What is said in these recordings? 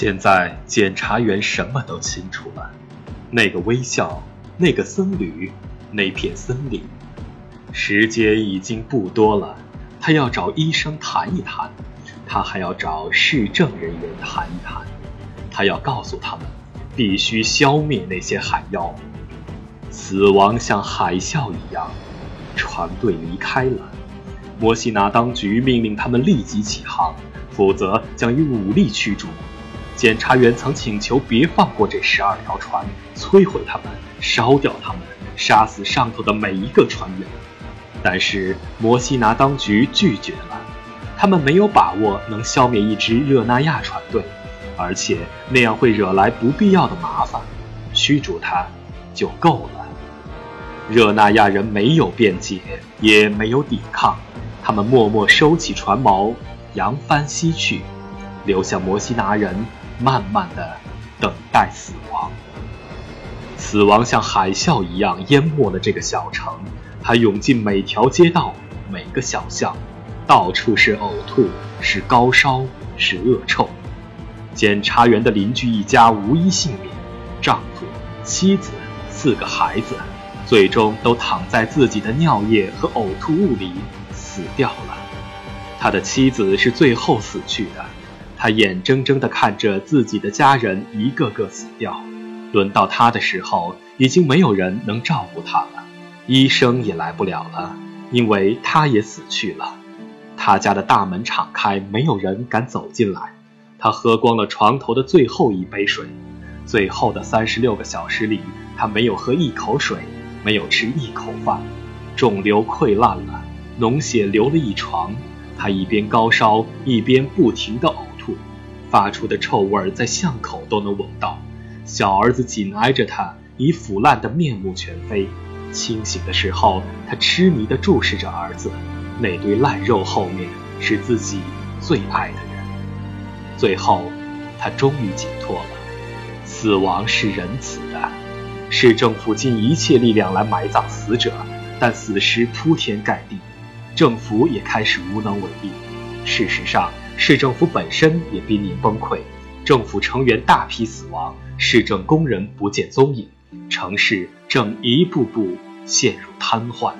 现在检察员什么都清楚了，那个微笑，那个僧侣，那片森林。时间已经不多了，他要找医生谈一谈，他还要找市政人员谈一谈，他要告诉他们，必须消灭那些海妖。死亡像海啸一样，船队离开了。摩西拿当局命令他们立即起航，否则将以武力驱逐。检察员曾请求别放过这十二条船，摧毁他们，烧掉他们，杀死上头的每一个船员。但是摩西拿当局拒绝了，他们没有把握能消灭一支热那亚船队，而且那样会惹来不必要的麻烦，驱逐他就够了。热那亚人没有辩解，也没有抵抗，他们默默收起船锚，扬帆西去，留下摩西拿人。慢慢的等待死亡，死亡像海啸一样淹没了这个小城，它涌进每条街道、每个小巷，到处是呕吐，是高烧，是恶臭。检察员的邻居一家无一幸免，丈夫、妻子、四个孩子，最终都躺在自己的尿液和呕吐物里死掉了。他的妻子是最后死去的。他眼睁睁地看着自己的家人一个个死掉，轮到他的时候，已经没有人能照顾他了，医生也来不了了，因为他也死去了。他家的大门敞开，没有人敢走进来。他喝光了床头的最后一杯水，最后的三十六个小时里，他没有喝一口水，没有吃一口饭，肿瘤溃烂了，脓血流了一床。他一边高烧，一边不停地呕。发出的臭味在巷口都能闻到，小儿子紧挨着他，已腐烂的面目全非。清醒的时候，他痴迷地注视着儿子，那堆烂肉后面是自己最爱的人。最后，他终于解脱了。死亡是仁慈的，市政府尽一切力量来埋葬死者，但死尸铺天盖地，政府也开始无能为力。事实上。市政府本身也濒临崩溃，政府成员大批死亡，市政工人不见踪影，城市正一步步陷入瘫痪。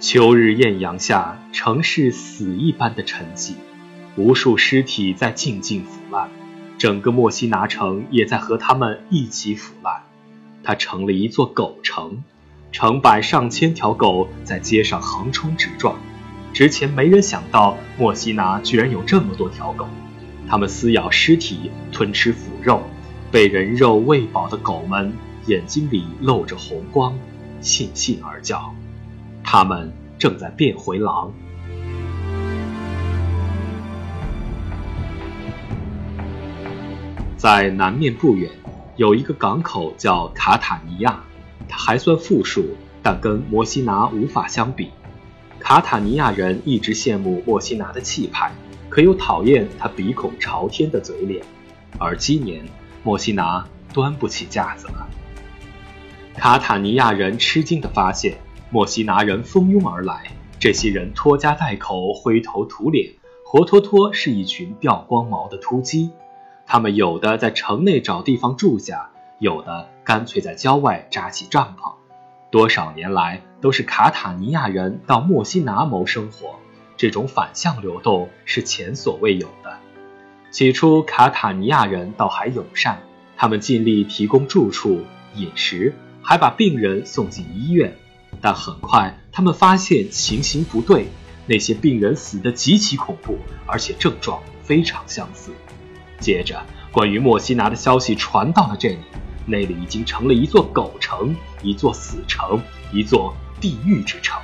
秋日艳阳下，城市死一般的沉寂，无数尸体在静静腐烂，整个墨西拿城也在和他们一起腐烂。它成了一座狗城，成百上千条狗在街上横冲直撞。之前没人想到墨西拿居然有这么多条狗，它们撕咬尸体，吞吃腐肉，被人肉喂饱的狗们眼睛里露着红光，悻悻而叫。它们正在变回狼。在南面不远，有一个港口叫卡塔尼亚，它还算富庶，但跟摩西拿无法相比。卡塔尼亚人一直羡慕莫西拿的气派，可又讨厌他鼻孔朝天的嘴脸。而今年，莫西拿端不起架子了。卡塔尼亚人吃惊地发现，莫西拿人蜂拥而来，这些人拖家带口，灰头土脸，活脱脱是一群掉光毛的秃鸡。他们有的在城内找地方住下，有的干脆在郊外扎起帐篷。多少年来都是卡塔尼亚人到墨西拿谋生活，这种反向流动是前所未有的。起初卡塔尼亚人倒还友善，他们尽力提供住处、饮食，还把病人送进医院。但很快他们发现情形不对，那些病人死得极其恐怖，而且症状非常相似。接着，关于墨西拿的消息传到了这里。那里已经成了一座狗城，一座死城，一座地狱之城。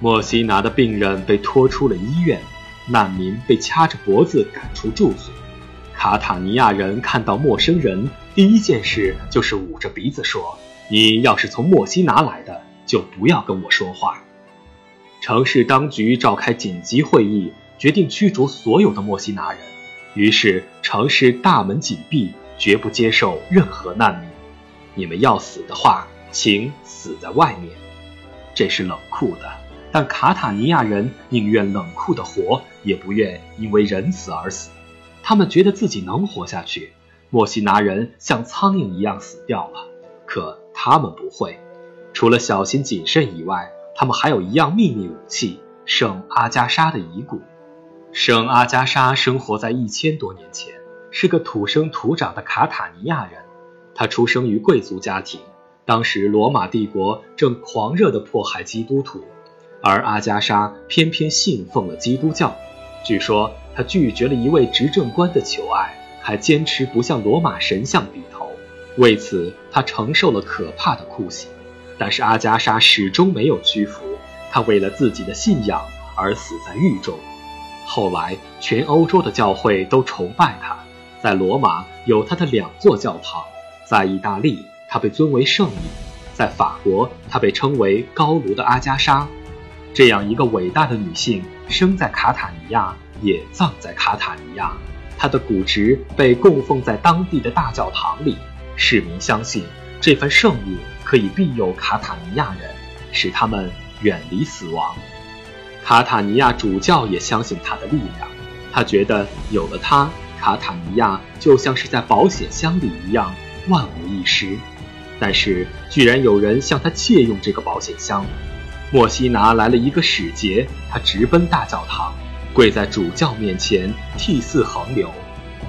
莫西拿的病人被拖出了医院，难民被掐着脖子赶出住所。卡塔尼亚人看到陌生人，第一件事就是捂着鼻子说：“你要是从墨西拿来的，就不要跟我说话。”城市当局召开紧急会议，决定驱逐所有的墨西拿人。于是城市大门紧闭。绝不接受任何难民。你们要死的话，请死在外面。这是冷酷的，但卡塔尼亚人宁愿冷酷的活，也不愿因为仁慈而死。他们觉得自己能活下去。墨西拿人像苍蝇一样死掉了，可他们不会。除了小心谨慎以外，他们还有一样秘密武器——圣阿加莎的遗骨。圣阿加莎生活在一千多年前，是个土生土长的卡塔尼亚人。他出生于贵族家庭，当时罗马帝国正狂热地迫害基督徒，而阿加莎偏偏信奉了基督教。据说他拒绝了一位执政官的求爱。还坚持不向罗马神像低头，为此他承受了可怕的酷刑。但是阿加莎始终没有屈服，她为了自己的信仰而死在狱中。后来，全欧洲的教会都崇拜她，在罗马有她的两座教堂，在意大利她被尊为圣女，在法国她被称为高卢的阿加莎。这样一个伟大的女性，生在卡塔尼亚，也葬在卡塔尼亚。她的骨殖被供奉在当地的大教堂里，市民相信这份圣物可以庇佑卡塔尼亚人，使他们远离死亡。卡塔尼亚主教也相信她的力量，他觉得有了她，卡塔尼亚就像是在保险箱里一样，万无一失。但是，居然有人向他借用这个保险箱。莫西拿来了一个使节，他直奔大教堂。跪在主教面前涕泗横流，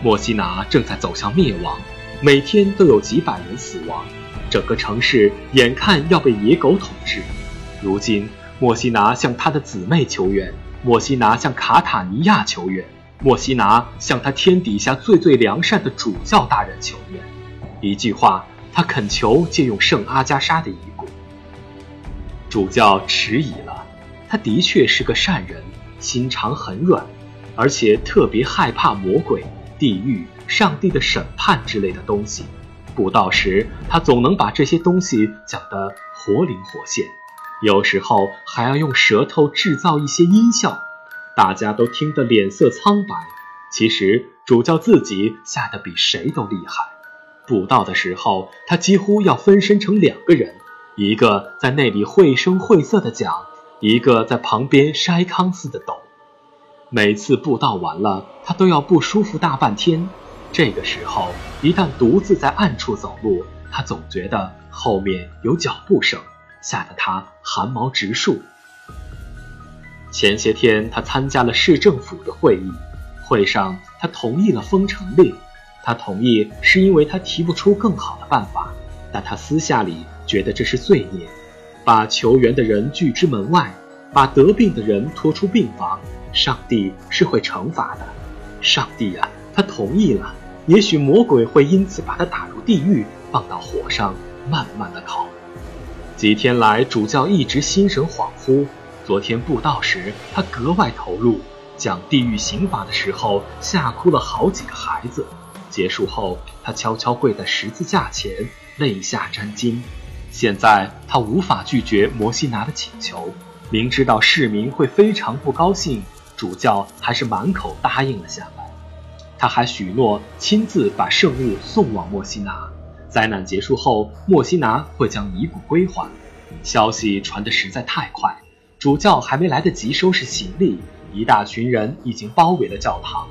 莫西拿正在走向灭亡，每天都有几百人死亡，整个城市眼看要被野狗统治。如今，莫西拿向他的姊妹求援，莫西拿向卡塔尼亚求援，莫西拿向他天底下最最良善的主教大人求援。一句话，他恳求借用圣阿加莎的遗骨。主教迟疑了，他的确是个善人。心肠很软，而且特别害怕魔鬼、地狱、上帝的审判之类的东西。布道时，他总能把这些东西讲得活灵活现，有时候还要用舌头制造一些音效，大家都听得脸色苍白。其实主教自己吓得比谁都厉害。布道的时候，他几乎要分身成两个人，一个在那里绘声绘色地讲。一个在旁边筛糠似的抖，每次布道完了，他都要不舒服大半天。这个时候，一旦独自在暗处走路，他总觉得后面有脚步声，吓得他汗毛直竖。前些天，他参加了市政府的会议，会上他同意了封城令。他同意是因为他提不出更好的办法，但他私下里觉得这是罪孽。把求援的人拒之门外，把得病的人拖出病房，上帝是会惩罚的。上帝啊，他同意了。也许魔鬼会因此把他打入地狱，放到火上慢慢的烤。几天来，主教一直心神恍惚。昨天布道时，他格外投入，讲地狱刑罚的时候，吓哭了好几个孩子。结束后，他悄悄跪在十字架前，泪下沾襟。现在他无法拒绝摩西拿的请求，明知道市民会非常不高兴，主教还是满口答应了下来。他还许诺亲自把圣物送往摩西拿。灾难结束后，墨西拿会将遗骨归还。消息传得实在太快，主教还没来得及收拾行李，一大群人已经包围了教堂。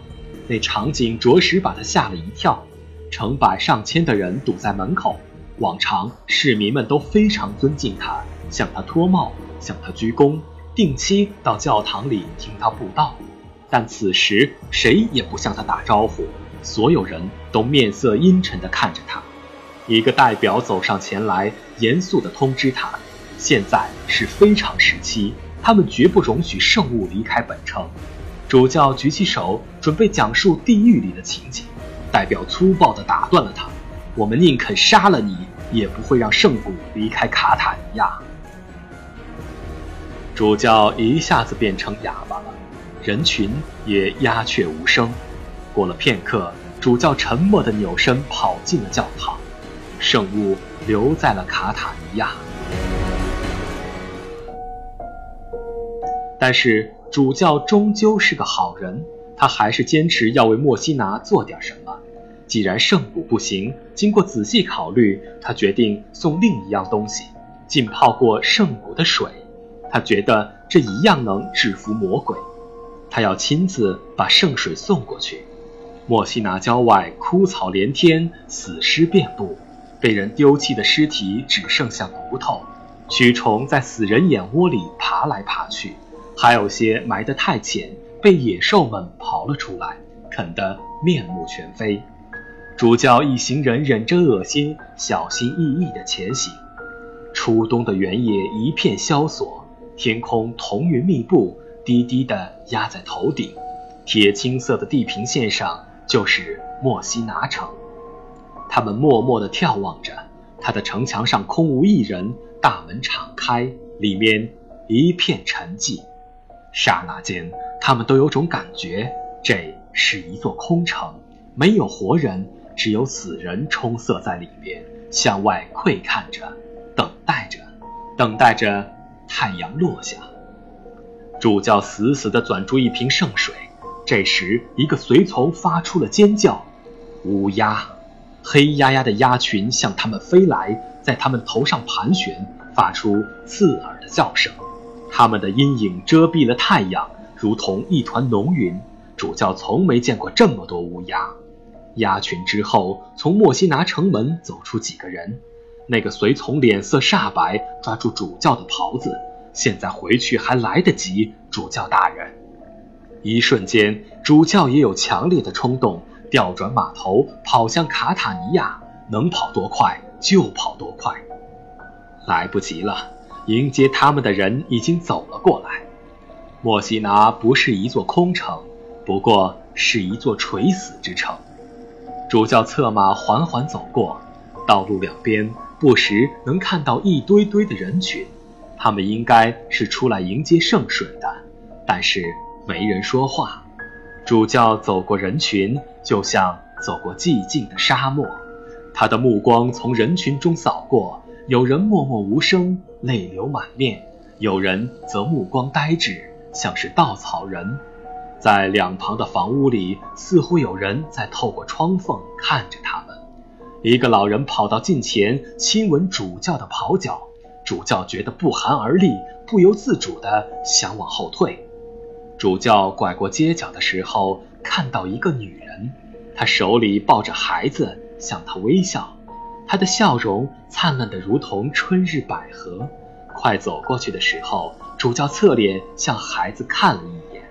那场景着实把他吓了一跳，成百上千的人堵在门口。往常市民们都非常尊敬他，向他脱帽，向他鞠躬，定期到教堂里听他布道。但此时谁也不向他打招呼，所有人都面色阴沉地看着他。一个代表走上前来，严肃地通知他：现在是非常时期，他们绝不容许圣物离开本城。主教举起手准备讲述地狱里的情景，代表粗暴地打断了他。我们宁肯杀了你，也不会让圣骨离开卡塔尼亚。主教一下子变成哑巴了，人群也鸦雀无声。过了片刻，主教沉默地扭身跑进了教堂，圣物留在了卡塔尼亚。但是主教终究是个好人，他还是坚持要为莫西拿做点什么。既然圣骨不行，经过仔细考虑，他决定送另一样东西——浸泡过圣骨的水。他觉得这一样能制服魔鬼。他要亲自把圣水送过去。莫西拿郊外枯草连天，死尸遍布，被人丢弃的尸体只剩下骨头，蛆虫在死人眼窝里爬来爬去，还有些埋得太浅，被野兽们刨了出来，啃得面目全非。主教一行人忍着恶心，小心翼翼地前行。初冬的原野一片萧索，天空彤云密布，低低地压在头顶。铁青色的地平线上就是墨西拿城。他们默默地眺望着，他的城墙上空无一人，大门敞开，里面一片沉寂。刹那间，他们都有种感觉，这是一座空城，没有活人，只有死人充塞在里面，向外窥看着。等待着，等待着太阳落下。主教死死地攥住一瓶圣水。这时，一个随从发出了尖叫：“乌鸦！”黑压压的鸦群向他们飞来，在他们头上盘旋，发出刺耳的叫声。他们的阴影遮蔽了太阳，如同一团浓云。主教从没见过这么多乌鸦。鸦群之后，从墨西拿城门走出几个人。那个随从脸色煞白，抓住主教的袍子。现在回去还来得及，主教大人。一瞬间，主教也有强烈的冲动，调转马头跑向卡塔尼亚，能跑多快就跑多快。来不及了，迎接他们的人已经走了过来。莫西拿不是一座空城，不过是一座垂死之城。主教策马缓缓走过，道路两边。不时能看到一堆堆的人群，他们应该是出来迎接圣水的，但是没人说话。主教走过人群，就像走过寂静的沙漠。他的目光从人群中扫过，有人默默无声，泪流满面；有人则目光呆滞，像是稻草人。在两旁的房屋里，似乎有人在透过窗缝看着他们。一个老人跑到近前，亲吻主教的袍角。主教觉得不寒而栗，不由自主地想往后退。主教拐过街角的时候，看到一个女人，她手里抱着孩子，向他微笑。他的笑容灿烂得如同春日百合。快走过去的时候，主教侧脸向孩子看了一眼，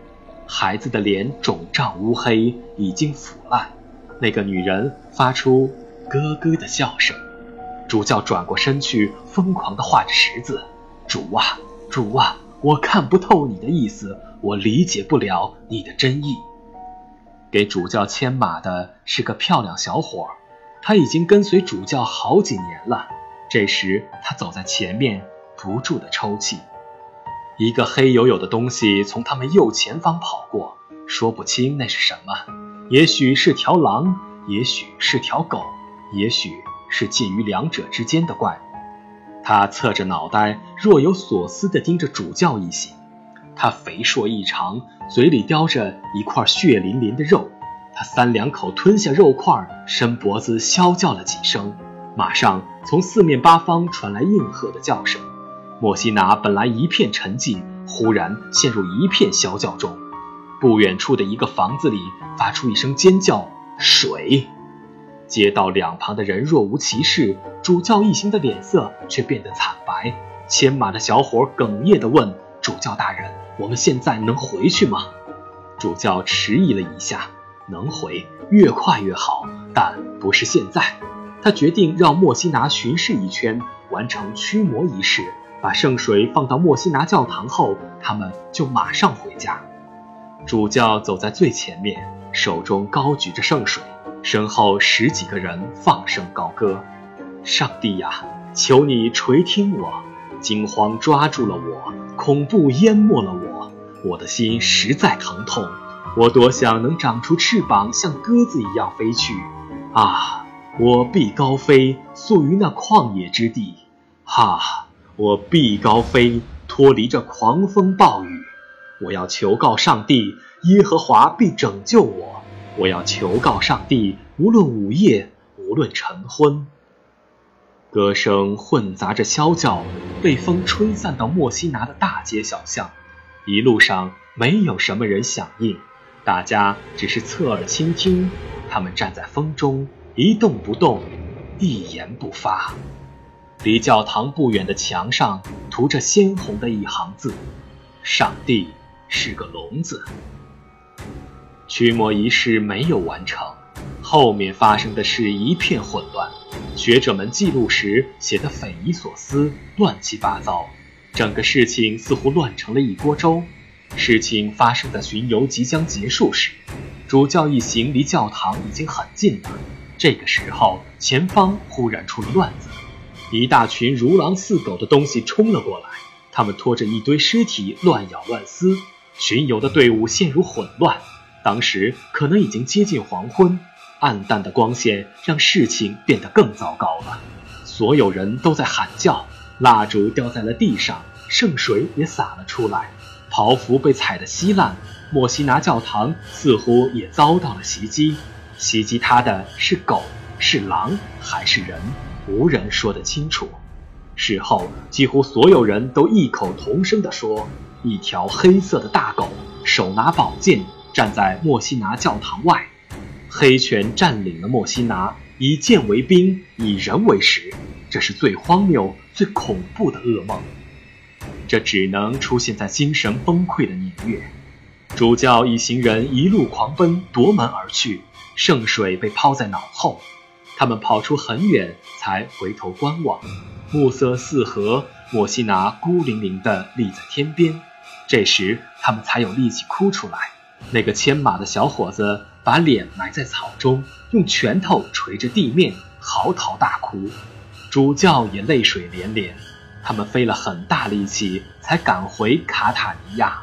孩子的脸肿胀乌黑，已经腐烂。那个女人发出。咯咯的笑声，主教转过身去，疯狂地画着十字。主啊，主啊，我看不透你的意思，我理解不了你的真意。给主教牵马的是个漂亮小伙儿，他已经跟随主教好几年了。这时他走在前面，不住地抽泣。一个黑黝黝的东西从他们右前方跑过，说不清那是什么，也许是条狼，也许是条狗。也许是介于两者之间的怪物，他侧着脑袋，若有所思地盯着主教一行。他肥硕异常，嘴里叼着一块血淋淋的肉。他三两口吞下肉块，伸脖子啸叫了几声。马上从四面八方传来应和的叫声。莫西拿本来一片沉寂，忽然陷入一片啸叫中。不远处的一个房子里发出一声尖叫：“水！”街道两旁的人若无其事，主教一行的脸色却变得惨白。牵马的小伙哽咽地问：“主教大人，我们现在能回去吗？”主教迟疑了一下：“能回，越快越好，但不是现在。”他决定绕墨西拿巡视一圈，完成驱魔仪式，把圣水放到墨西拿教堂后，他们就马上回家。主教走在最前面，手中高举着圣水。身后十几个人放声高歌：“上帝呀，求你垂听我！惊慌抓住了我，恐怖淹没了我，我的心实在疼痛。我多想能长出翅膀，像鸽子一样飞去。啊，我必高飞，宿于那旷野之地。哈，我必高飞，脱离这狂风暴雨。我要求告上帝，耶和华必拯救我。”我要求告上帝，无论午夜，无论晨昏。歌声混杂着啸叫，被风吹散到墨西拿的大街小巷。一路上没有什么人响应，大家只是侧耳倾听。他们站在风中，一动不动，一言不发。离教堂不远的墙上涂着鲜红的一行字：“上帝是个聋子。”驱魔仪式没有完成，后面发生的事一片混乱。学者们记录时写得匪夷所思，乱七八糟，整个事情似乎乱成了一锅粥。事情发生在巡游即将结束时，主教一行离教堂已经很近了。这个时候，前方忽然出了乱子，一大群如狼似狗的东西冲了过来，他们拖着一堆尸体乱咬乱撕，巡游的队伍陷入混乱。当时可能已经接近黄昏，暗淡的光线让事情变得更糟糕了。所有人都在喊叫，蜡烛掉在了地上，圣水也洒了出来。袍服被踩得稀烂，莫西拿教堂似乎也遭到了袭击。袭击他的是狗，是狼，还是人？无人说得清楚。事后，几乎所有人都异口同声地说：“一条黑色的大狗，手拿宝剑，站在莫西拿教堂外。黑犬占领了莫西拿，以剑为兵，以人为食。这是最荒谬、最恐怖的噩梦。”这只能出现在精神崩溃的年月。主教一行人一路狂奔，夺门而去。圣水被抛在脑后，他们跑出很远，才回头观望。暮色四合，莫西拿孤零零地立在天边。这时，他们才有力气哭出来。那个牵马的小伙子把脸埋在草中，用拳头捶着地面，嚎啕大哭。主教也泪水连连。他们费了很大力气才赶回卡塔尼亚。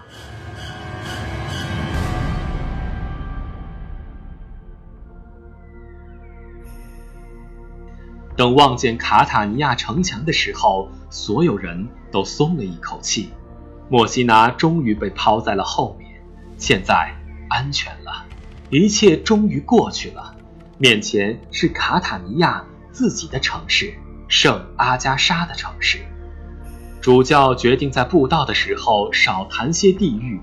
等望见卡塔尼亚城墙的时候，所有人都松了一口气。莫西拿终于被抛在了后面，现在安全了，一切终于过去了。面前是卡塔尼亚自己的城市——圣阿加莎的城市。主教决定在布道的时候少谈些地狱。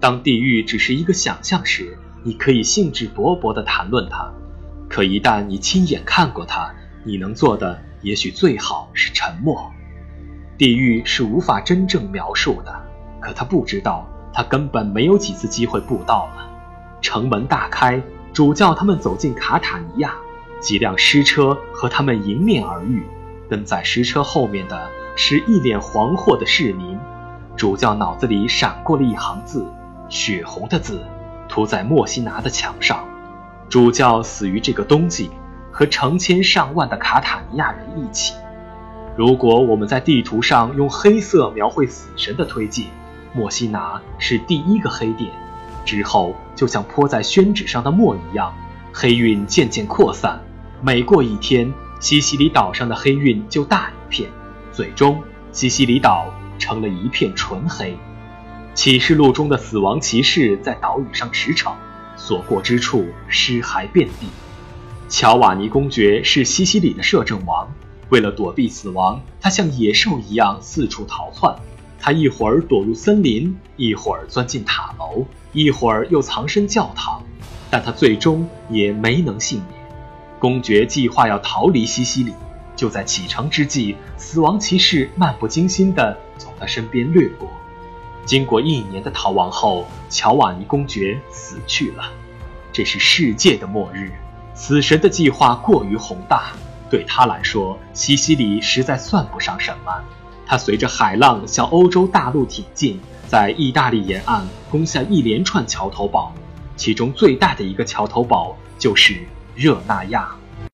当地狱只是一个想象时，你可以兴致勃勃地谈论它；可一旦你亲眼看过它，你能做的也许最好是沉默。地狱是无法真正描述的，可他不知道，他根本没有几次机会布道了。城门大开，主教他们走进卡塔尼亚，几辆尸车和他们迎面而遇，跟在尸车后面的。是一脸惶惑的市民，主教脑子里闪过了一行字，血红的字，涂在莫西拿的墙上。主教死于这个冬季，和成千上万的卡塔尼亚人一起。如果我们在地图上用黑色描绘死神的推进，莫西拿是第一个黑点，之后就像泼在宣纸上的墨一样，黑晕渐渐扩散。每过一天，西西里岛上的黑晕就大一片。最终，西西里岛成了一片纯黑。启示录中的死亡骑士在岛屿上驰骋，所过之处尸骸遍地。乔瓦尼公爵是西西里的摄政王，为了躲避死亡，他像野兽一样四处逃窜。他一会儿躲入森林，一会儿钻进塔楼，一会儿又藏身教堂，但他最终也没能幸免。公爵计划要逃离西西里。就在启程之际，死亡骑士漫不经心地从他身边掠过。经过一年的逃亡后，乔瓦尼公爵死去了。这是世界的末日。死神的计划过于宏大，对他来说，西西里实在算不上什么。他随着海浪向欧洲大陆挺进，在意大利沿岸攻下一连串桥头堡，其中最大的一个桥头堡就是热那亚。